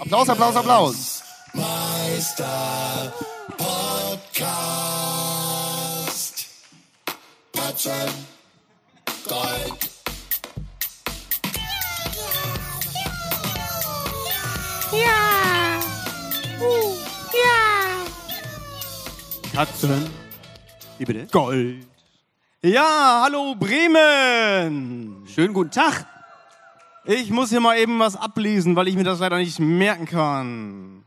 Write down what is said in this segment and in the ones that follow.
Applaus, Applaus, Applaus. Meister Podcast. Batzen Gold. Ja. Uh, ja. Katzen. Wie bitte? Gold. Ja, hallo Bremen. Schönen guten Tag. Ich muss hier mal eben was ablesen, weil ich mir das leider nicht merken kann.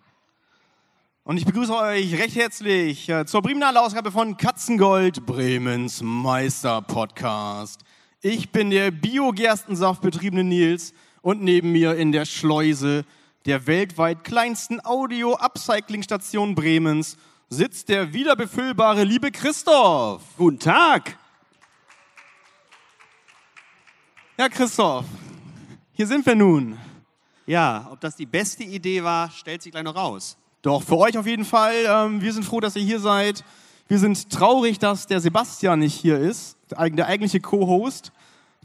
Und ich begrüße euch recht herzlich äh, zur Bremener Ausgabe von Katzengold, Bremens Meister-Podcast. Ich bin der Bio-Gerstensaft betriebene Nils und neben mir in der Schleuse der weltweit kleinsten Audio-Upcycling-Station Bremens sitzt der wiederbefüllbare liebe Christoph. Guten Tag. Ja, Christoph, hier sind wir nun. Ja, ob das die beste Idee war, stellt sich gleich noch raus. Doch, für euch auf jeden Fall. Ähm, wir sind froh, dass ihr hier seid. Wir sind traurig, dass der Sebastian nicht hier ist, der eig- der eigentliche Co-Host,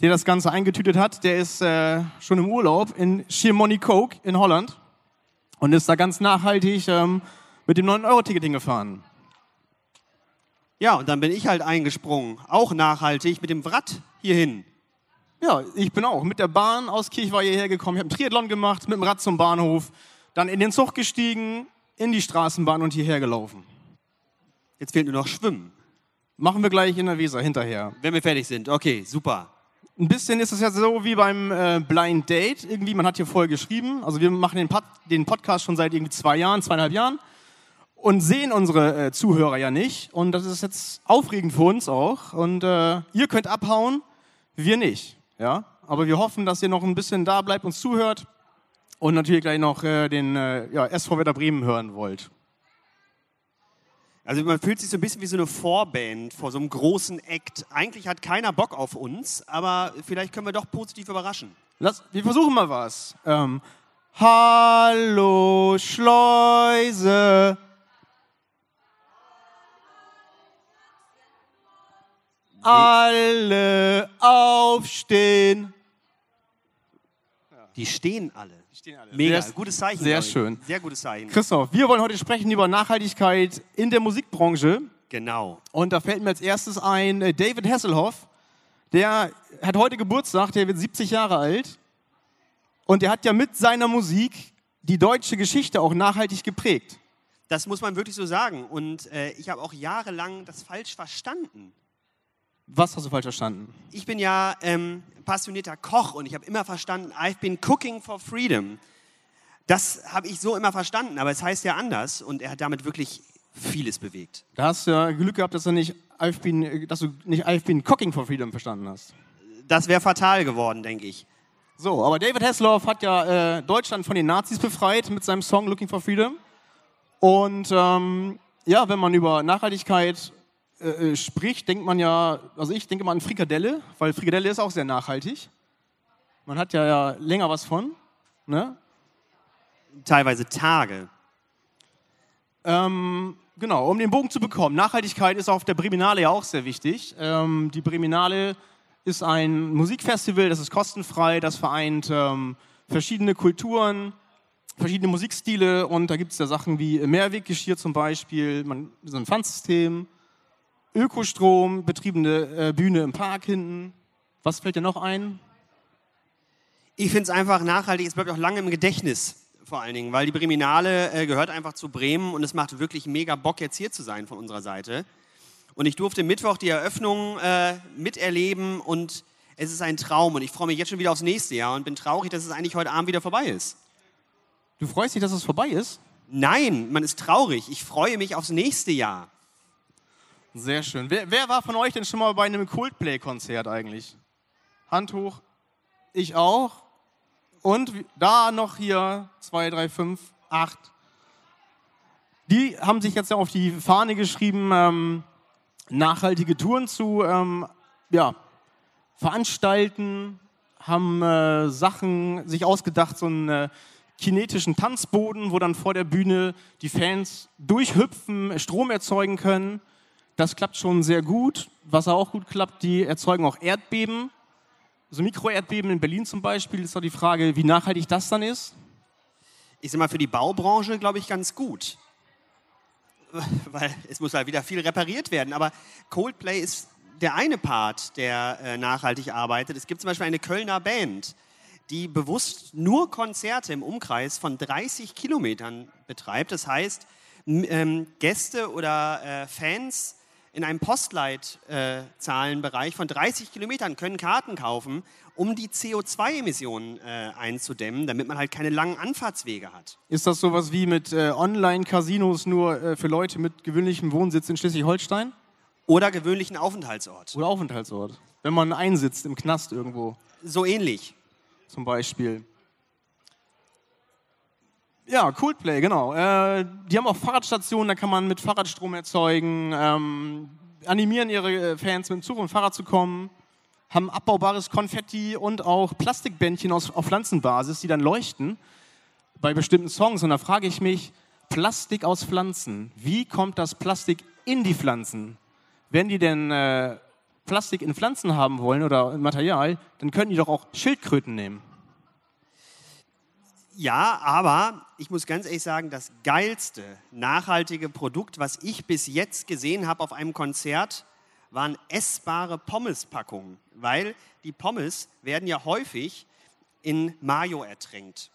der das Ganze eingetütet hat. Der ist äh, schon im Urlaub in Schiermonnikoog in Holland und ist da ganz nachhaltig ähm, mit dem 9-Euro-Ticket hingefahren. Ja, und dann bin ich halt eingesprungen, auch nachhaltig mit dem Wratt hierhin. Ja, ich bin auch mit der Bahn aus Kirchweih hierher gekommen. Ich habe einen Triathlon gemacht, mit dem Rad zum Bahnhof, dann in den Zug gestiegen, in die Straßenbahn und hierher gelaufen. Jetzt fehlt nur noch Schwimmen, Machen wir gleich in der Weser hinterher. wenn wir fertig sind. Okay, super. Ein bisschen ist es ja so wie beim äh, Blind Date. Irgendwie, man hat hier vorher geschrieben. Also wir machen den, Pod den Podcast schon seit irgendwie zwei Jahren, zweieinhalb Jahren und sehen unsere äh, Zuhörer ja nicht. Und das ist jetzt aufregend für uns auch. Und äh, ihr könnt abhauen, wir nicht. Ja? Aber wir hoffen, dass ihr noch ein bisschen da bleibt, uns zuhört und natürlich gleich noch äh, den äh, ja, SV Werder Bremen hören wollt. Also man fühlt sich so ein bisschen wie so eine Vorband vor so einem großen Act. Eigentlich hat keiner Bock auf uns, aber vielleicht können wir doch positiv überraschen. Lass, wir versuchen mal was. Ähm, Hallo Schleuse. Alle aufstehen. Die stehen alle. stehen alle. Mega, Sehr, gutes Zeichen. sehr schön. Sehr gutes Zeichen. Christoph, wir wollen heute sprechen über Nachhaltigkeit in der Musikbranche. Genau. Und da fällt mir als erstes ein äh, David Hasselhoff. Der hat heute Geburtstag, der wird 70 Jahre alt. Und der hat ja mit seiner Musik die deutsche Geschichte auch nachhaltig geprägt. Das muss man wirklich so sagen. Und äh, ich habe auch jahrelang das falsch verstanden. Was hast du falsch verstanden? Ich bin ja ähm, passionierter Koch und ich habe immer verstanden, I've been cooking for freedom. Das habe ich so immer verstanden, aber es heißt ja anders und er hat damit wirklich vieles bewegt. Da hast du ja Glück gehabt, dass du nicht I've been, dass du nicht I've been cooking for freedom verstanden hast. Das wäre fatal geworden, denke ich. So, aber David Hasselhoff hat ja äh, Deutschland von den Nazis befreit mit seinem Song Looking for Freedom. Und ähm, ja, wenn man über Nachhaltigkeit äh, äh, spricht, denkt man ja, also ich denke mal an Frikadelle, weil Frikadelle ist auch sehr nachhaltig. Man hat ja, ja länger was von. Ne? Teilweise Tage. Ähm, genau, um den Bogen zu bekommen. Nachhaltigkeit ist auf der Breminale ja auch sehr wichtig. Ähm, die Breminale ist ein Musikfestival, das ist kostenfrei, das vereint ähm, verschiedene Kulturen, verschiedene Musikstile und da gibt es ja Sachen wie Mehrweggeschirr zum Beispiel, man, so ein Pfandsystem, Ökostrom, betriebene äh, Bühne im Park hinten. Was fällt dir noch ein? Ich finde es einfach nachhaltig, es bleibt auch lange im Gedächtnis vor allen Dingen, weil die Breminale äh, gehört einfach zu Bremen und es macht wirklich mega Bock, jetzt hier zu sein von unserer Seite. Und ich durfte Mittwoch die Eröffnung äh, miterleben und es ist ein Traum und ich freue mich jetzt schon wieder aufs nächste Jahr und bin traurig, dass es eigentlich heute Abend wieder vorbei ist. Du freust dich, dass es vorbei ist? Nein, man ist traurig. Ich freue mich aufs nächste Jahr. Sehr schön. Wer, wer war von euch denn schon mal bei einem Coldplay-Konzert eigentlich? Hand hoch. Ich auch. Und da noch hier zwei, drei, fünf, acht. Die haben sich jetzt auf die Fahne geschrieben, ähm, nachhaltige Touren zu ähm, ja, veranstalten, haben äh, Sachen sich ausgedacht, so einen äh, kinetischen Tanzboden, wo dann vor der Bühne die Fans durchhüpfen, Strom erzeugen können. Das klappt schon sehr gut. Was auch gut klappt, die erzeugen auch Erdbeben. So Mikroerdbeben in Berlin zum Beispiel ist doch die Frage, wie nachhaltig das dann ist. ich sag mal, für die Baubranche, glaube ich, ganz gut. Weil es muss halt wieder viel repariert werden. Aber Coldplay ist der eine Part, der äh, nachhaltig arbeitet. Es gibt zum Beispiel eine Kölner Band, die bewusst nur Konzerte im Umkreis von 30 Kilometern betreibt. Das heißt, ähm, Gäste oder äh, Fans in einem Postleitzahlenbereich von 30 Kilometern können Karten kaufen, um die CO2-Emissionen äh, einzudämmen, damit man halt keine langen Anfahrtswege hat. Ist das sowas wie mit äh, Online-Casinos nur äh, für Leute mit gewöhnlichem Wohnsitz in Schleswig-Holstein? Oder gewöhnlichen Aufenthaltsort. Oder Aufenthaltsort? Wenn man einsitzt im Knast irgendwo So ähnlich. zum Beispiel. Ja, Coldplay, genau. Äh, die haben auch Fahrradstationen, da kann man mit Fahrradstrom erzeugen, ähm, animieren ihre äh, Fans mit dem Zug und Fahrrad zu kommen, haben abbaubares Konfetti und auch Plastikbändchen aus, auf Pflanzenbasis, die dann leuchten bei bestimmten Songs. Und da frage ich mich, Plastik aus Pflanzen, wie kommt das Plastik in die Pflanzen? Wenn die denn äh, Plastik in Pflanzen haben wollen oder Material, dann könnten die doch auch Schildkröten nehmen. Ja, aber ich muss ganz ehrlich sagen, das geilste nachhaltige Produkt, was ich bis jetzt gesehen habe auf einem Konzert, waren essbare Pommespackungen, weil die Pommes werden ja häufig in Mayo ertränkt.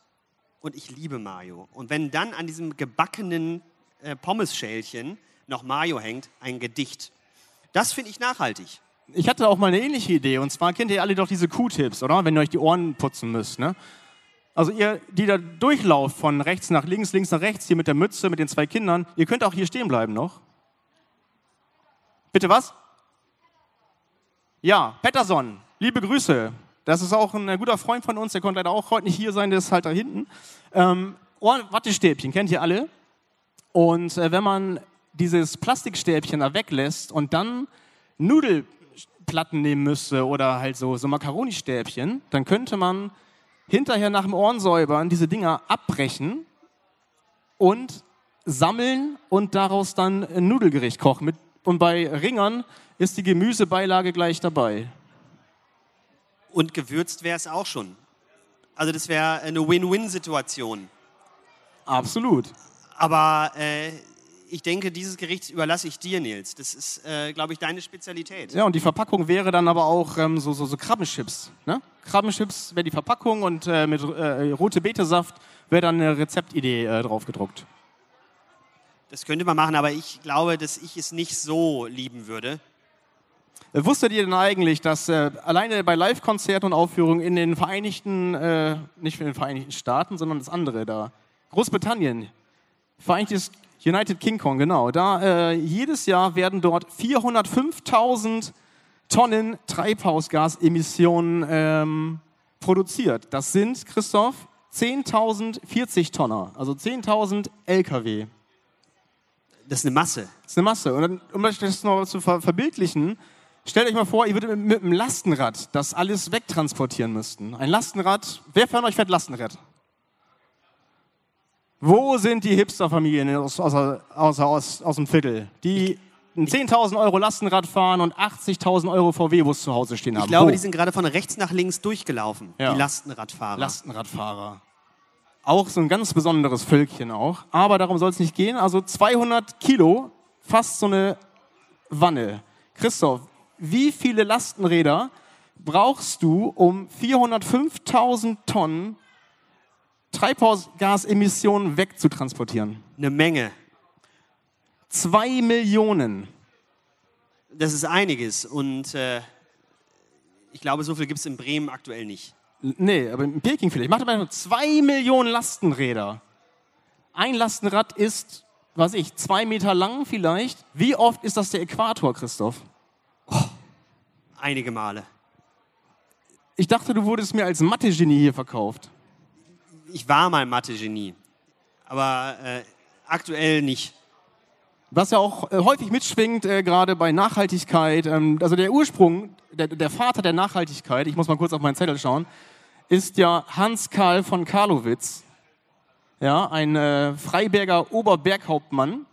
Und ich liebe Mayo. Und wenn dann an diesem gebackenen äh, Pommesschälchen noch Mayo hängt, ein Gedicht. Das finde ich nachhaltig. Ich hatte auch mal eine ähnliche Idee. Und zwar kennt ihr alle doch diese Q-Tips, oder? Wenn ihr euch die Ohren putzen müsst. Ne? Also ihr, die da durchlauft von rechts nach links, links nach rechts, hier mit der Mütze, mit den zwei Kindern, ihr könnt auch hier stehen bleiben noch. Bitte was? Ja, Petterson, liebe Grüße. Das ist auch ein äh, guter Freund von uns, der konnte leider auch heute nicht hier sein, der ist halt da hinten. Ähm, Ohren Wattestäbchen, kennt ihr alle? Und äh, wenn man dieses Plastikstäbchen da weglässt und dann Nudelplatten nehmen müsste oder halt so, so Macaroni-Stäbchen, dann könnte man hinterher nach dem Ohrensäubern diese Dinger abbrechen und sammeln und daraus dann ein Nudelgericht kochen. Mit, und bei Ringern ist die Gemüsebeilage gleich dabei. Und gewürzt wäre es auch schon. Also das wäre eine Win-Win-Situation. Absolut. Aber äh, ich denke, dieses Gericht überlasse ich dir, Nils. Das ist, äh, glaube ich, deine Spezialität. Ja, und die Verpackung wäre dann aber auch ähm, so, so, so Krabbenchips. Ne? Krabbenchips wäre die Verpackung und äh, mit äh, rote Betesaft wäre dann eine Rezeptidee äh, drauf gedruckt. Das könnte man machen, aber ich glaube, dass ich es nicht so lieben würde. Äh, Wusstet ihr denn eigentlich, dass äh, alleine bei Live-Konzerten und Aufführungen in den Vereinigten, äh, nicht in den Vereinigten Staaten, sondern das andere da, Großbritannien, Vereinigtes United Kingdom, genau, da äh, jedes Jahr werden dort 405.000 Tonnen Treibhausgasemissionen ähm, produziert. Das sind, Christoph, 10.000 40 Tonner, also 10.000 LKW. Das ist eine Masse. Das ist eine Masse. Und dann, um euch das noch zu ver verbildlichen, stellt euch mal vor, ihr würdet mit, mit einem Lastenrad das alles wegtransportieren müssten. Ein Lastenrad, wer von euch fährt Lastenrad? Wo sind die Hipsterfamilien aus, aus, aus, aus, aus dem Viertel, die ein 10.000 Euro Lastenrad fahren und 80.000 Euro VW-Bus zu Hause stehen haben? Ich glaube, Wo? die sind gerade von rechts nach links durchgelaufen, Ja. die Lastenradfahrer. Lastenradfahrer. Auch so ein ganz besonderes Völkchen auch. Aber darum soll es nicht gehen. Also 200 Kilo, fast so eine Wanne. Christoph, wie viele Lastenräder brauchst du, um 405.000 Tonnen Treibhausgasemissionen wegzutransportieren? eine Menge. Zwei Millionen. Das ist einiges. Und äh, ich glaube, so viel gibt es in Bremen aktuell nicht. Nee, aber in Peking vielleicht. Macht aber nur zwei Millionen Lastenräder. Ein Lastenrad ist, was ich, zwei Meter lang vielleicht. Wie oft ist das der Äquator, Christoph? Einige Male. Ich dachte, du wurdest mir als Mathe-Genie hier verkauft. Ich war mal Mathe-Genie. Aber äh, aktuell nicht. Was ja auch äh, häufig mitschwingt, äh, gerade bei Nachhaltigkeit. Ähm, also der Ursprung, der, der Vater der Nachhaltigkeit, ich muss mal kurz auf meinen Zettel schauen, ist ja Hans Karl von Karlowitz. Ja, ein äh, Freiberger Oberberghauptmann.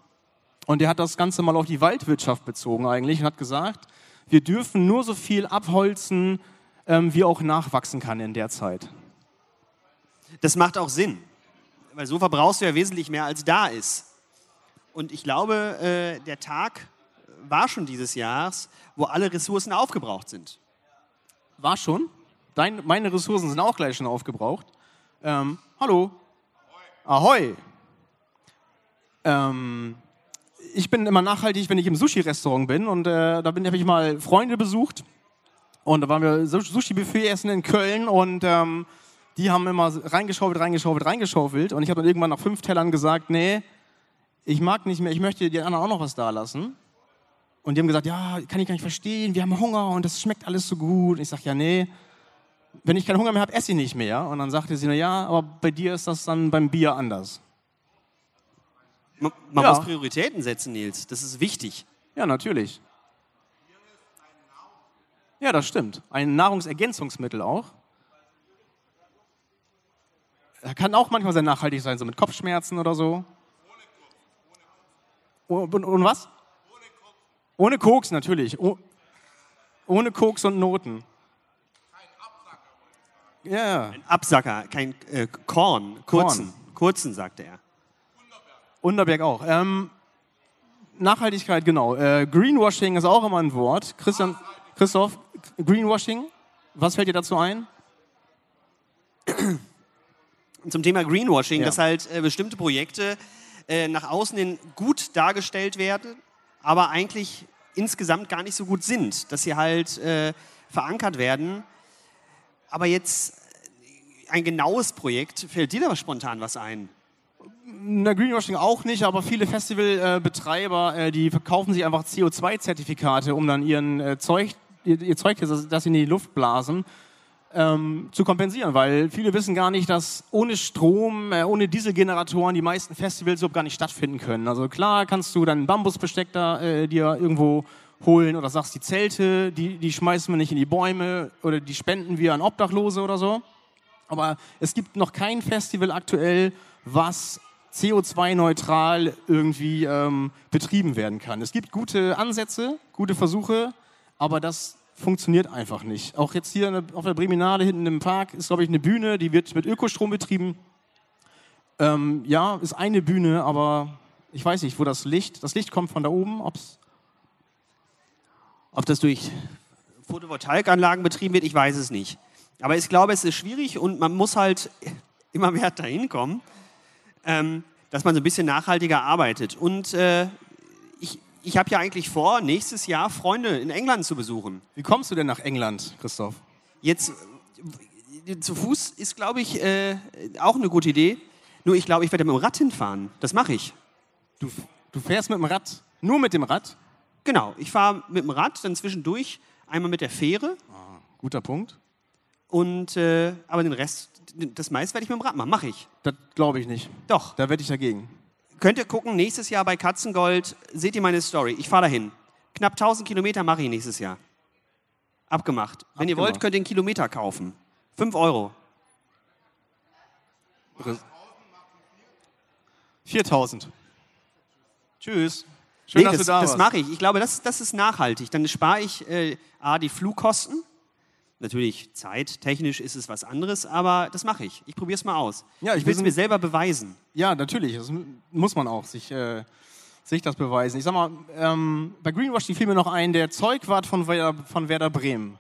Und der hat das Ganze mal auf die Waldwirtschaft bezogen eigentlich und hat gesagt, wir dürfen nur so viel abholzen, ähm, wie auch nachwachsen kann in der Zeit. Das macht auch Sinn. Weil so verbrauchst du ja wesentlich mehr, als da ist. Und ich glaube, äh, der Tag war schon dieses Jahres, wo alle Ressourcen aufgebraucht sind. War schon. Dein, meine Ressourcen sind auch gleich schon aufgebraucht. Ähm, hallo. Ahoi. Ähm, ich bin immer nachhaltig, wenn ich im Sushi-Restaurant bin und äh, da habe ich mal Freunde besucht und da waren wir Sushi-Buffet essen in Köln und ähm, die haben immer reingeschaufelt, reingeschaufelt, reingeschaufelt und ich habe dann irgendwann nach fünf Tellern gesagt, nee, ich mag nicht mehr, ich möchte den anderen auch noch was da lassen. Und die haben gesagt, ja, kann ich gar nicht verstehen, wir haben Hunger und das schmeckt alles so gut. Und ich sage, ja, nee, wenn ich keinen Hunger mehr habe, esse ich nicht mehr. Und dann sagte sie, na ja, aber bei dir ist das dann beim Bier anders. Man, man Ja. muss Prioritäten setzen, Nils. Das ist wichtig. Ja, natürlich. Ja, das stimmt. Ein Nahrungsergänzungsmittel auch. Er kann auch manchmal sehr nachhaltig sein, so mit Kopfschmerzen oder so. Und, und, und was? Ohne Koks, natürlich. Oh, ohne Koks und Noten. Ja, Ein Absacker, kein äh, Korn, kurzen. Kurzen, sagte er. Unterberg auch. Ähm, Nachhaltigkeit, genau. Äh, Greenwashing ist auch immer ein Wort. Christian, Christoph, Greenwashing, was fällt dir dazu ein? Zum Thema Greenwashing, Ja. dass halt äh, bestimmte Projekte äh, nach außen hin gut dargestellt werden, aber eigentlich insgesamt gar nicht so gut sind. Dass sie halt äh, verankert werden. Aber jetzt äh, ein genaues Projekt, fällt dir da spontan was ein? Na, Greenwashing auch nicht, aber viele Festivalbetreiber, äh, die verkaufen sich einfach CO2-Zertifikate, um dann ihren äh, Zeug, ihr, ihr Zeug, das, das sie in die Luft blasen, ähm, zu kompensieren, weil viele wissen gar nicht, dass ohne Strom, äh, ohne Dieselgeneratoren die meisten Festivals überhaupt gar nicht stattfinden können. Also klar kannst du dann ein Bambusbesteck da äh, dir irgendwo holen oder sagst, die Zelte, die, die schmeißen wir nicht in die Bäume oder die spenden wir an Obdachlose oder so. Aber es gibt noch kein Festival aktuell, was CO2-neutral irgendwie ähm, betrieben werden kann. Es gibt gute Ansätze, gute Versuche, aber das funktioniert einfach nicht. Auch jetzt hier auf der Breminale hinten im Park ist, glaube ich, eine Bühne, die wird mit Ökostrom betrieben. Ähm, ja, ist eine Bühne, aber ich weiß nicht, wo das Licht, das Licht kommt von da oben, ob's, Ob das durch Photovoltaikanlagen betrieben wird, ich weiß es nicht. Aber ich glaube, es ist schwierig und man muss halt immer mehr dahin kommen, ähm, dass man so ein bisschen nachhaltiger arbeitet. Und äh, ich, habe ja eigentlich vor, nächstes Jahr Freunde in England zu besuchen. wie kommst du denn nach England, Christoph? Jetzt äh, zu Fuß ist, glaube ich, äh, auch eine gute Idee. Nur ich glaube, ich werde mit dem Rad hinfahren. Das mache ich. Du, du fährst mit dem Rad, nur mit dem Rad? Genau, ich fahre mit dem Rad, dann zwischendurch einmal mit der Fähre Guter Punkt. und äh, aber den Rest, das meiste werde ich mit dem Rad machen. Mache ich. Das glaube ich nicht. Doch. Da wette ich dagegen. Könnt ihr gucken, nächstes Jahr bei Katzengold seht ihr meine Story. Ich fahre dahin. Knapp 1000 Kilometer mache ich nächstes Jahr. Abgemacht. Wenn ihr Abgemacht. wollt, könnt ihr einen Kilometer kaufen. 5 Euro. 4000. Tschüss. Schön, Nee, dass das du da das warst. mache ich. Ich glaube, das, das ist nachhaltig. Dann spare ich äh, A, die Flugkosten. Natürlich, zeittechnisch ist es was anderes, aber das mache ich. Ich probiere es mal aus. Ja, ich ich will es mir selber beweisen. Ja, natürlich. Das muss man auch sich, äh, sich das beweisen. Ich sag mal, ähm, bei Greenwashing fiel mir noch ein, der Zeugwart von Werder, von Werder Bremen.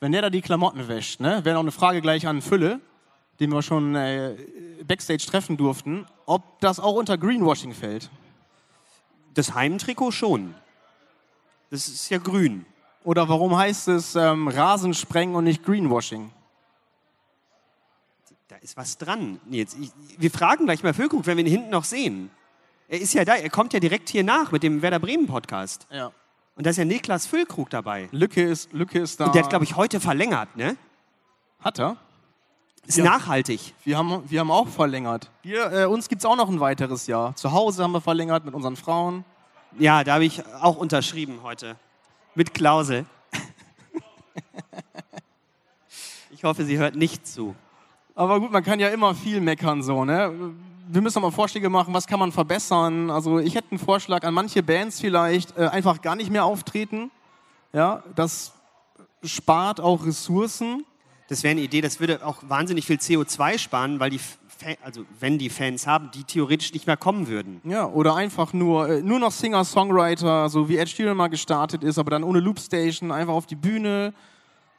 Wenn der da die Klamotten wäscht, ne, wäre noch eine Frage gleich an Fülle, den wir schon äh, Backstage treffen durften, ob das auch unter Greenwashing fällt. Das Heimtrikot schon. Das ist ja grün. Oder warum heißt es ähm, Rasensprengen und nicht Greenwashing? Da ist was dran. Jetzt, ich, wir fragen gleich mal Füllkrug, wenn wir ihn hinten noch sehen. Er ist ja da, er kommt ja direkt hier nach mit dem Werder Bremen Podcast. Ja. Und da ist ja Niklas Füllkrug dabei. Lücke ist, Lücke ist da. Und der hat, glaube ich, heute verlängert, ne? Hat er? Ist Ja. nachhaltig. Wir haben, wir haben auch verlängert. Wir, äh, uns gibt es auch noch ein weiteres Jahr. Zu Hause haben wir verlängert mit unseren Frauen. Ja, da habe ich auch unterschrieben heute. Mit Klausel. Ich hoffe, sie hört nicht zu. Aber gut, man kann ja immer viel meckern so, ne? Wir müssen mal Vorschläge machen, was kann man verbessern. Also ich hätte einen Vorschlag an manche Bands vielleicht, äh, einfach gar nicht mehr auftreten. Ja, das spart auch Ressourcen. Das wäre eine Idee, das würde auch wahnsinnig viel CO2 sparen, weil die Also wenn die Fans haben, die theoretisch nicht mehr kommen würden. Ja, oder einfach nur, äh, nur noch Singer-Songwriter, so wie Ed Sheeran mal gestartet ist, aber dann ohne Loopstation, einfach auf die Bühne.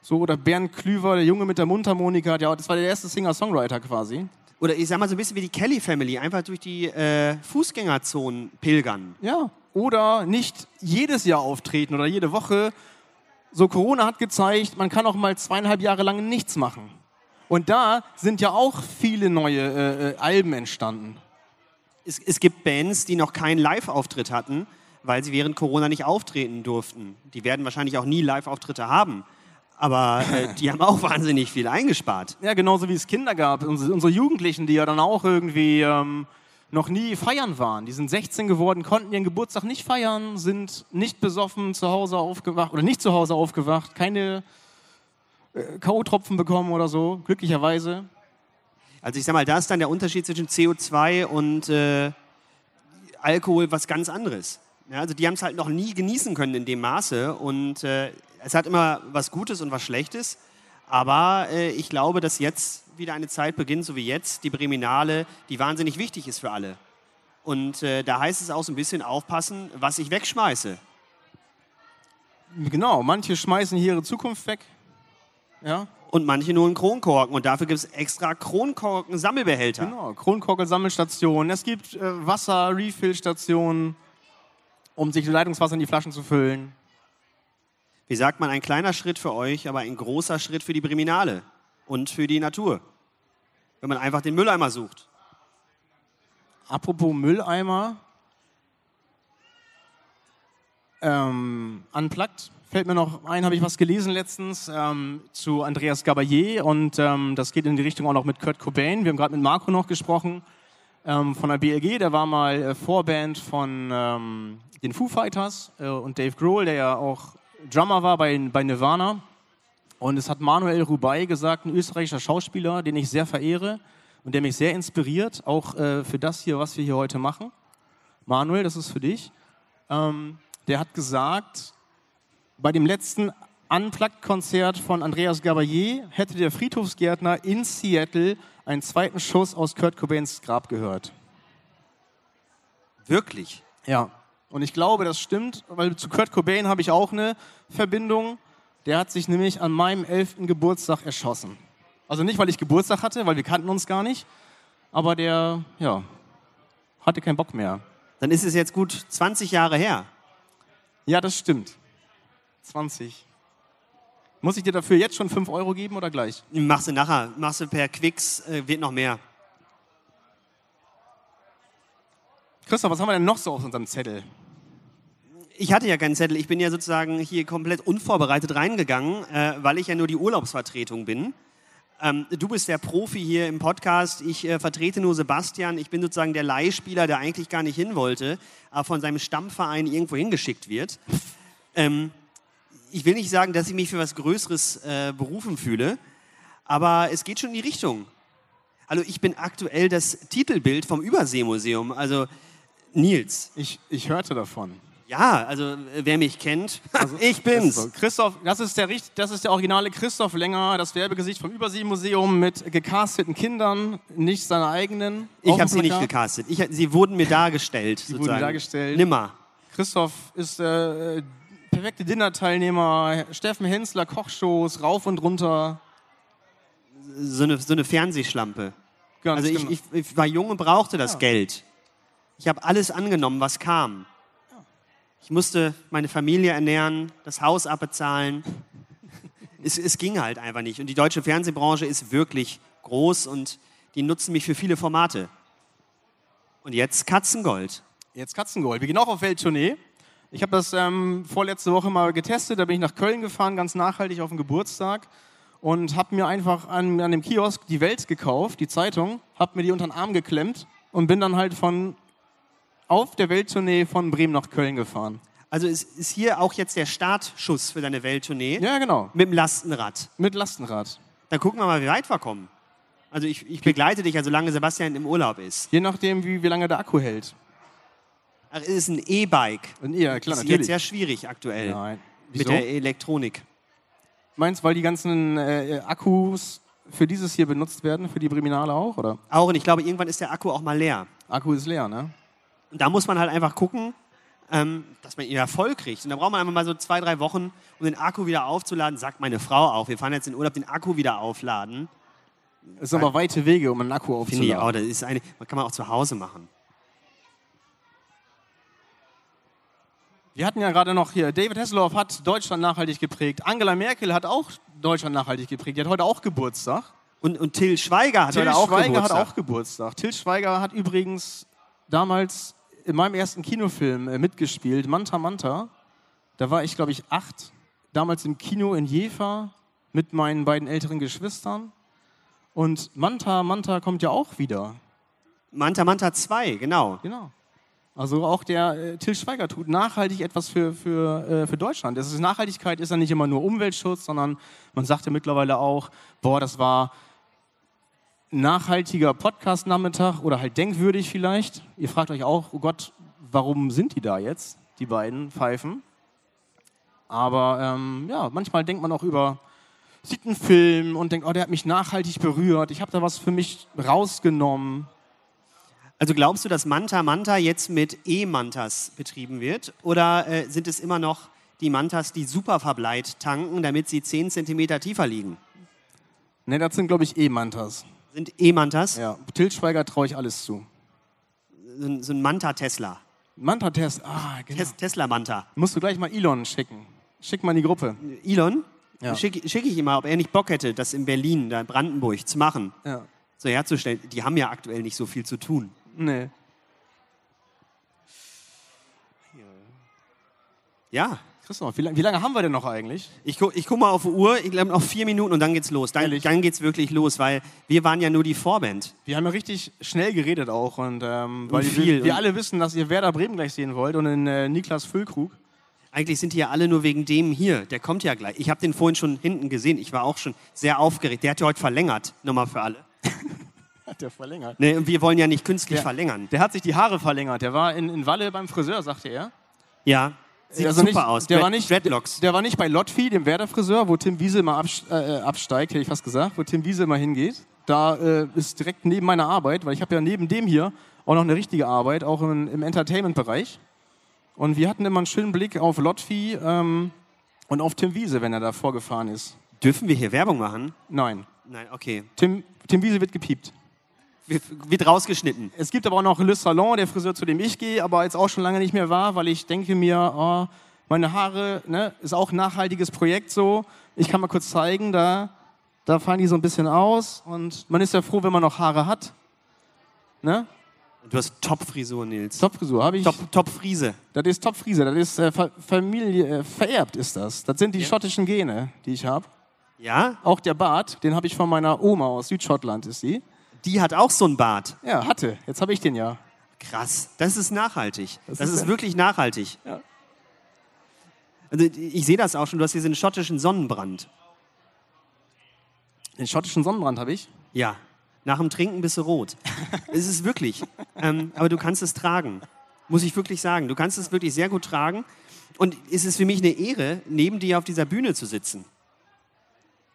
So, oder Bernd Klüver, der Junge mit der Mundharmonika, ja, das war der erste Singer-Songwriter quasi. Oder ich sag mal so ein bisschen wie die Kelly Family, einfach durch die äh, Fußgängerzonen pilgern. Ja. Oder nicht jedes Jahr auftreten oder jede Woche. So, Corona hat gezeigt, man kann auch mal zweieinhalb Jahre lang nichts machen. Und da sind ja auch viele neue äh, äh, Alben entstanden. Es, es gibt Bands, die noch keinen Live-Auftritt hatten, weil sie während Corona nicht auftreten durften. Die werden wahrscheinlich auch nie Live-Auftritte haben. Aber äh, die haben auch wahnsinnig viel eingespart. Ja, genauso wie es Kinder gab. Unsere, unsere Jugendlichen, die ja dann auch irgendwie ähm, noch nie feiern waren. Die sind 16 geworden, konnten ihren Geburtstag nicht feiern, sind nicht besoffen zu Hause aufgewacht oder nicht zu Hause aufgewacht, keine K.O.-Tropfen bekommen oder so, glücklicherweise. Also ich sag mal, da ist dann der Unterschied zwischen CO2 und äh, Alkohol was ganz anderes. Ja, also die haben es halt noch nie genießen können in dem Maße und äh, es hat immer was Gutes und was Schlechtes. Aber äh, ich glaube, dass jetzt wieder eine Zeit beginnt, so wie jetzt, die Breminale, die wahnsinnig wichtig ist für alle. Und äh, da heißt es auch so ein bisschen aufpassen, was ich wegschmeiße. Genau, manche schmeißen hier ihre Zukunft weg. Ja, Und manche nur einen Kronkorken. Und dafür gibt es extra Kronkorken-Sammelbehälter. genau. Kronkorkel-Sammelstationen. Es gibt äh, Wasser-Refill-Stationen, um sich Leitungswasser in die Flaschen zu füllen. Wie sagt man, ein kleiner Schritt für euch, aber ein großer Schritt für die Briminale und für die Natur. Wenn man einfach den Mülleimer sucht. Apropos Mülleimer. Ähm, unplugged fällt mir noch ein, habe ich was gelesen letztens ähm, zu Andreas Gabayé und ähm, das geht in die Richtung auch noch mit Kurt Cobain. Wir haben gerade mit Marco noch gesprochen ähm, von der BLG, der war mal äh, Vorband von ähm, den Foo Fighters äh, und Dave Grohl, der ja auch Drummer war bei, bei Nirvana. Und es hat Manuel Rubai gesagt, ein österreichischer Schauspieler, den ich sehr verehre und der mich sehr inspiriert, auch äh, für das hier, was wir hier heute machen. Manuel, das ist für dich. Ähm, der hat gesagt, bei dem letzten Unplugged-Konzert von Andreas Gabayé hätte der Friedhofsgärtner in Seattle einen zweiten Schuss aus Kurt Cobains Grab gehört. Wirklich. Ja. Und ich glaube, das stimmt, weil zu Kurt Cobain habe ich auch eine Verbindung. Der hat sich nämlich an meinem 11. Geburtstag erschossen. Also nicht, weil ich Geburtstag hatte, weil wir kannten uns gar nicht, aber der, ja, hatte keinen Bock mehr. Dann ist es jetzt gut 20 Jahre her. Ja, das stimmt. 20. Muss ich dir dafür jetzt schon 5 Euro geben oder gleich? Machst du nachher, machst du per Quicks, äh, wird noch mehr. Christoph, was haben wir denn noch so auf unserem Zettel? Ich hatte ja keinen Zettel. Ich bin ja sozusagen hier komplett unvorbereitet reingegangen, äh, weil ich ja nur die Urlaubsvertretung bin. Ähm, du bist der Profi hier im Podcast. Ich äh, vertrete nur Sebastian. Ich bin sozusagen der Leihspieler, der eigentlich gar nicht hin wollte, aber von seinem Stammverein irgendwo hingeschickt wird. Ähm, ich will nicht sagen, dass ich mich für was Größeres äh, berufen fühle, aber es geht schon in die Richtung. Also ich bin aktuell das Titelbild vom Überseemuseum. Also Nils, Ich, ich hörte davon. ja, also äh, wer mich kennt, ich bin's. So, Christoph, das ist, der, das ist der originale Christoph Länger, das Werbegesicht vom Überseemuseum mit gecasteten Kindern, nicht seine eigenen. Ich habe sie nicht gecastet. Ich, sie wurden mir dargestellt. wurden sozusagen. dargestellt. Nimmer. Christoph ist äh, perfekte Dinnerteilnehmer, Steffen Hensler, Kochshows, rauf und runter. So eine, so eine Fernsehschlampe. Ganz Also ich, genau. ich, ich war jung und brauchte das Geld. Ich habe alles angenommen, was kam. Ich musste meine Familie ernähren, das Haus abbezahlen. Es, es ging halt einfach nicht. Und die deutsche Fernsehbranche ist wirklich groß und die nutzen mich für viele Formate. Und jetzt Katzengold. Jetzt Katzengold. Wir gehen auch auf Welttournee. Ich habe das ähm, vorletzte Woche mal getestet. Da bin ich nach Köln gefahren, ganz nachhaltig auf den Geburtstag. Und habe mir einfach an, an dem Kiosk die Welt gekauft, die Zeitung, habe mir die unter den Arm geklemmt und bin dann halt von auf der Welttournee von Bremen nach Köln gefahren. Also ist, ist hier auch jetzt der Startschuss für deine Welttournee Ja, genau. mit dem Lastenrad. Mit Lastenrad. Dann gucken wir mal, wie weit wir kommen. Also ich, ich begleite dich, ja, solange Sebastian im Urlaub ist. Je nachdem, wie, wie lange der Akku hält. Ach, es ist ein E-Bike. Ja, klar, Das ist natürlich. jetzt sehr schwierig aktuell Nein. mit Wieso? der Elektronik. Meinst weil die ganzen äh, Akkus für dieses hier benutzt werden, für die Briminale auch, oder? Auch und ich glaube, irgendwann ist der Akku auch mal leer. Akku ist leer, ne? Und da muss man halt einfach gucken, ähm, dass man ihren Erfolg kriegt. Und da braucht man einfach mal so zwei, drei Wochen, um den Akku wieder aufzuladen. Sagt meine Frau auch, wir fahren jetzt in den Urlaub, den Akku wieder aufladen. Es sind aber weite Wege, um einen Akku Finde ich auch, aufzuladen. das ist eine, man kann man auch zu Hause machen. Wir hatten ja gerade noch hier, David Hasselhoff hat Deutschland nachhaltig geprägt. Angela Merkel hat auch Deutschland nachhaltig geprägt. Die hat heute auch Geburtstag. Und, und Till Schweiger hat Till heute auch Schweiger Geburtstag. hat auch Geburtstag. Till Schweiger hat übrigens damals in meinem ersten Kinofilm äh, mitgespielt, Manta Manta. Da war ich, glaube ich, acht. Damals im Kino in Jever mit meinen beiden älteren Geschwistern. Und Manta Manta kommt ja auch wieder. Manta Manta 2, genau. Genau. Also auch der äh, Till Schweiger tut nachhaltig etwas für, für, äh, für Deutschland. Das ist, Nachhaltigkeit ist ja nicht immer nur Umweltschutz, sondern man sagt ja mittlerweile auch, boah, das war nachhaltiger Podcast-Nachmittag oder halt denkwürdig vielleicht. Ihr fragt euch auch, oh Gott, warum sind die da jetzt, die beiden Pfeifen? Aber ähm, ja, manchmal denkt man auch über, sieht einen Film und denkt, oh, der hat mich nachhaltig berührt, ich habe da was für mich rausgenommen. Also glaubst du, dass Manta Manta jetzt mit E-Mantas betrieben wird? Oder äh, sind es immer noch die Mantas, die Superverbleit tanken, damit sie 10 cm tiefer liegen? Ne, das sind, glaube ich, E-Mantas. Sind E-Mantas? Ja, Til Schweiger traue ich alles zu. So ein, so ein Manta-Tesla. Manta-Test, ah, genau. Tes Tesla-Manta. Musst du gleich mal Elon schicken. Schick mal in die Gruppe. Elon? Ja. Schicke schick ich ihm mal, ob er nicht Bock hätte, das in Berlin, da in Brandenburg zu machen, Ja. so herzustellen. Die haben ja aktuell nicht so viel zu tun. Nee. Ja. Christoph, wie, wie lange haben wir denn noch eigentlich? Ich, gu ich guck mal auf die Uhr, ich glaube noch vier Minuten und dann geht's los. Dann, Ehrlich? dann geht's wirklich los, weil wir waren ja nur die Vorband. Wir haben ja richtig schnell geredet auch. Und, ähm, weil viel. wir, wir alle wissen, dass ihr Werder Bremen gleich sehen wollt und in äh, Niklas Füllkrug. Eigentlich sind die ja alle nur wegen dem hier. Der kommt ja gleich. Ich habe den vorhin schon hinten gesehen. Ich war auch schon sehr aufgeregt. Der hat ja heute verlängert. Nochmal für alle. Hat der verlängert. Ne, und wir wollen ja nicht künstlich Ja. verlängern. Der hat sich die Haare verlängert. Der war in, in Walle beim Friseur, sagte er. Ja. Sieht Also super nicht, aus. Der Dread- war, nicht, Dreadlocks. der war nicht bei Lotfi, dem Werder-Friseur, wo Tim Wiese immer äh, absteigt, hätte ich fast gesagt, wo Tim Wiese immer hingeht. Da äh, ist direkt neben meiner Arbeit, weil ich habe ja neben dem hier auch noch eine richtige Arbeit, auch im, im Entertainment-Bereich. Und wir hatten immer einen schönen Blick auf Lotfi ähm, und auf Tim Wiese, wenn er da vorgefahren ist. Dürfen wir hier Werbung machen? Nein, Nein, okay. Tim, Tim Wiese wird gepiept. Wird, rausgeschnitten. Es gibt aber auch noch Le Salon, der Friseur, zu dem ich gehe, aber jetzt auch schon lange nicht mehr war, weil ich denke mir, oh, meine Haare, ne, ist auch ein nachhaltiges Projekt so. Ich kann mal kurz zeigen, da, da fallen die so ein bisschen aus und man ist ja froh, wenn man noch Haare hat. Ne? Du hast Top-Frisur, Nils. Top-Frisur habe ich. Top, Top-Friese. Das ist Top-Frise, das ist äh, Fa- Familie, äh, vererbt ist das. Das sind die schottischen Gene, die ich habe. Ja? Auch der Bart, den habe ich von meiner Oma aus Südschottland, ist sie. Die hat auch so einen Bart. Ja, hatte. Jetzt habe ich den ja. Krass. Das ist nachhaltig. Das, Das ist, ist- wirklich nachhaltig. Ja. Also, ich sehe das auch schon. Du hast hier so einen schottischen Sonnenbrand. Den schottischen Sonnenbrand habe ich. Ja. Nach dem Trinken bist du rot. es ist wirklich. Ähm, aber du kannst es tragen. Muss ich wirklich sagen. Du kannst es wirklich sehr gut tragen. Und es ist für mich eine Ehre, neben dir auf dieser Bühne zu sitzen.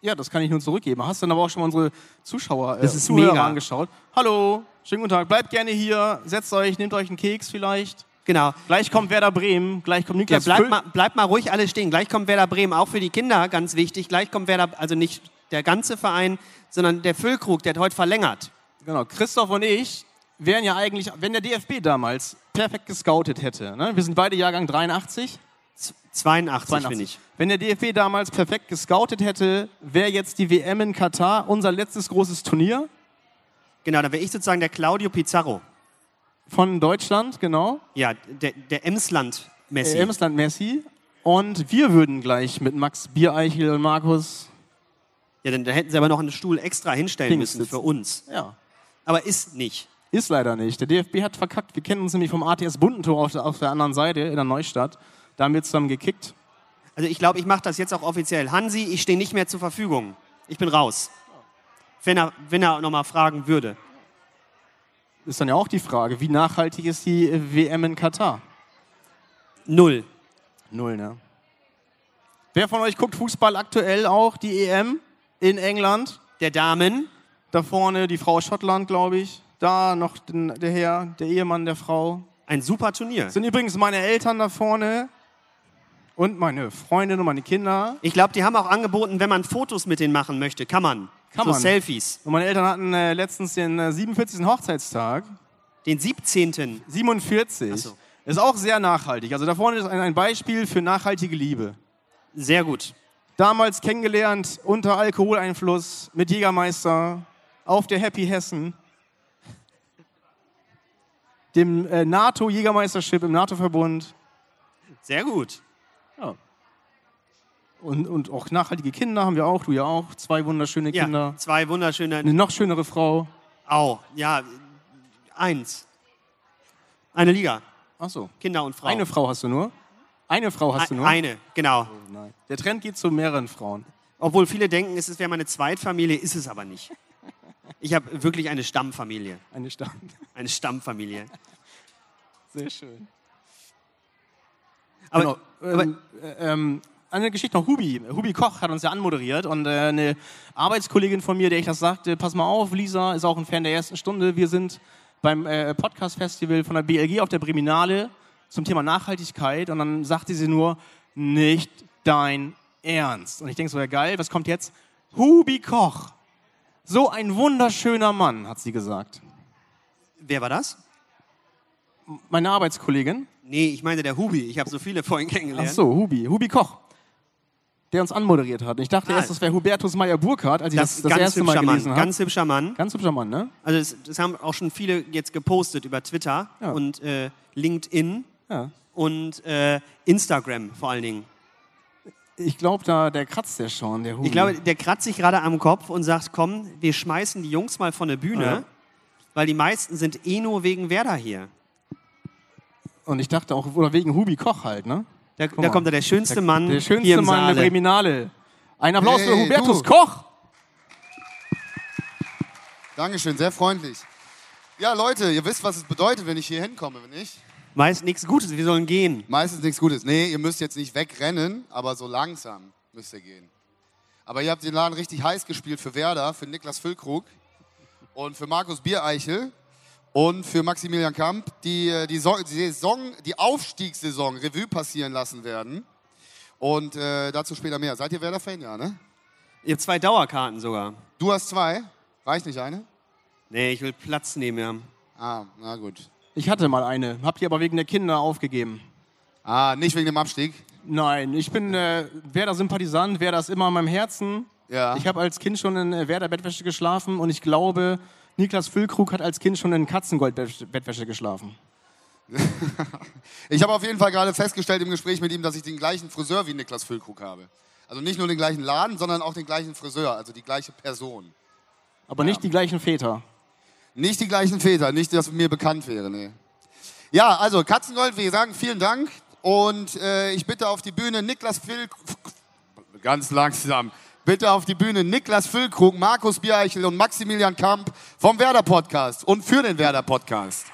Ja, das kann ich nur zurückgeben. Hast dann aber auch schon mal unsere Zuschauer, äh, Das ist Zuhörer mega. angeschaut. Hallo, schönen guten Tag. Bleibt gerne hier, setzt euch, nehmt euch einen Keks vielleicht. Genau. Gleich kommt Werder Bremen, gleich kommt Ja, Niklas bleibt, Füll- mal, bleibt mal ruhig alle stehen. Gleich kommt Werder Bremen, auch für die Kinder ganz wichtig. Gleich kommt Werder, also nicht der ganze Verein, sondern der Füllkrug, der hat heute verlängert. Genau, Christoph und ich wären ja eigentlich, wenn der DFB damals perfekt gescoutet hätte. Ne? Wir sind beide Jahrgang 83. Z- 82, 82. finde ich. Wenn der DFB damals perfekt gescoutet hätte, wäre jetzt die WM in Katar unser letztes großes Turnier Genau, da wäre ich sozusagen der Claudio Pizarro. von Deutschland, genau. Ja, der, der Emsland-Messi. Äh, Emsland Messi. Und wir würden gleich mit Max Biereichel und Markus, ja, dann da hätten sie aber noch einen Stuhl extra hinstellen Links müssen für uns. ja, Aber ist nicht. Ist leider nicht. Der DFB hat verkackt. Wir kennen uns nämlich vom ATS Bundentor auf der, auf der anderen Seite in der Neustadt. Da haben wir zusammen gekickt. Also ich glaube, ich mache das jetzt auch offiziell. Hansi, ich stehe nicht mehr zur Verfügung. Ich bin raus. Wenn er, wenn er nochmal fragen würde. Ist dann ja auch die Frage, wie nachhaltig ist die äh, WM in Katar? Null. Null, ne? Wer von euch guckt Fußball aktuell auch, die EM in England? der Damen. Da vorne die Frau Schottland, glaube ich. Da noch den, der Herr, der Ehemann der Frau. Ein super Turnier. Das sind übrigens meine Eltern da vorne und meine Freundin und meine Kinder. Ich glaube, die haben auch angeboten, wenn man Fotos mit denen machen möchte, kann man. Kann so man. Selfies. Und meine Eltern hatten äh, letztens den äh, 47. Hochzeitstag. Den 17. 47. Ach so. Ist auch sehr nachhaltig. Also da vorne ist ein, ein Beispiel für nachhaltige Liebe. Sehr gut. Damals kennengelernt unter Alkoholeinfluss mit Jägermeister auf der Happy Hessen. Dem äh, NATO-Jägermeistership im NATO-Verbund. Sehr gut. Und, und auch nachhaltige Kinder haben wir auch, du ja auch. Zwei wunderschöne Ja, Kinder. zwei wunderschöne. Eine noch schönere Frau. Au, ja, eins. Eine Liga. Ach so. Kinder und Frau. Eine Frau hast du nur? Eine Frau hast du nur? Eine, genau. Nein. Der Trend geht zu mehreren Frauen. Obwohl viele denken, es wäre meine Zweitfamilie, ist es aber nicht. Ich habe wirklich eine Stammfamilie. Eine Stand. Eine Stammfamilie. Sehr schön. Aber, genau. Ähm, äh, ähm, eine Geschichte noch, Hubi. Hubi Koch hat uns ja anmoderiert und äh, eine Arbeitskollegin von mir, der ich das sagte, pass mal auf, Lisa ist auch ein Fan der ersten Stunde. Wir sind beim äh, Podcast-Festival von der BLG auf der Breminale zum Thema Nachhaltigkeit und dann sagte sie nur, nicht dein Ernst. Und ich denke so, ja geil, was kommt jetzt? Hubi Koch. So ein wunderschöner Mann, hat sie gesagt. wer war das? Meine Arbeitskollegin. Nee, ich meine der Hubi. Ich habe so viele vorhin Ach kennengelernt. so, Hubi. Hubi Koch. Der uns anmoderiert hat. Ich dachte Ah. erst, das wäre Hubertus Meyer-Burkhardt, als ich Das das, das, ganz erste Mal hübscher gelesen Mann. habe. Ganz hübscher Mann. Ganz hübscher Mann, ne? Also das, das haben auch schon viele jetzt gepostet über Twitter Ja. und äh, LinkedIn Ja. und äh, Instagram vor allen Dingen. Ich glaube, da der kratzt der schon, der Hubi. Ich glaube, der kratzt sich gerade am Kopf und sagt, komm, wir schmeißen die Jungs mal von der Bühne, Ja. weil die meisten sind eh nur wegen Werder hier. Und ich dachte auch, oder wegen Hubi Koch halt, ne? Da, da kommt er, der schönste Mann Der schönste hier im Mann der Saale. Breminale. Ein Applaus für Hey, Hubertus du. Koch. Dankeschön, sehr freundlich. Ja, Leute, ihr wisst, was es bedeutet, wenn ich hier hinkomme, wenn nicht? Meist nichts Gutes, wir sollen gehen. Meistens nichts Gutes. Nee, ihr müsst jetzt nicht wegrennen, aber so langsam müsst ihr gehen. Aber ihr habt den Laden richtig heiß gespielt für Werder, für Niklas Füllkrug und für Markus Biereichel und für Maximilian Kamp, die äh, die, so die Saison, die Aufstiegssaison Revue passieren lassen werden. Und äh, dazu später mehr. Seid ihr Werder-Fan? Ja, ne? Ihr habt zwei Dauerkarten sogar. Du hast zwei. Reicht nicht eine? Nee, ich will Platz nehmen, ja. Ah, na gut. Ich hatte mal eine, hab die aber wegen der Kinder aufgegeben. Ah, nicht wegen dem Abstieg. Nein, ich bin äh, Werder-Sympathisant, Werder ist immer in meinem Herzen. Ja. Ich habe als Kind schon in äh, Werder-Bettwäsche geschlafen und ich glaube, Niklas Füllkrug hat als Kind schon in Katzengold-Bettwäsche geschlafen. Ich habe auf jeden Fall gerade festgestellt im Gespräch mit ihm, dass ich den gleichen Friseur wie Niklas Füllkrug habe. Also nicht nur den gleichen Laden, sondern auch den gleichen Friseur, also die gleiche Person. Aber nicht die gleichen Väter. Nicht die gleichen Väter, nicht, dass mir bekannt wäre, nee. Ja, also Katzengold, wir sagen vielen Dank und äh, ich bitte auf die Bühne Niklas Füllkrug, ganz langsam, bitte auf die Bühne Niklas Füllkrug, Markus Biereichel und Maximilian Kamp vom Werder Podcast und für den Werder Podcast.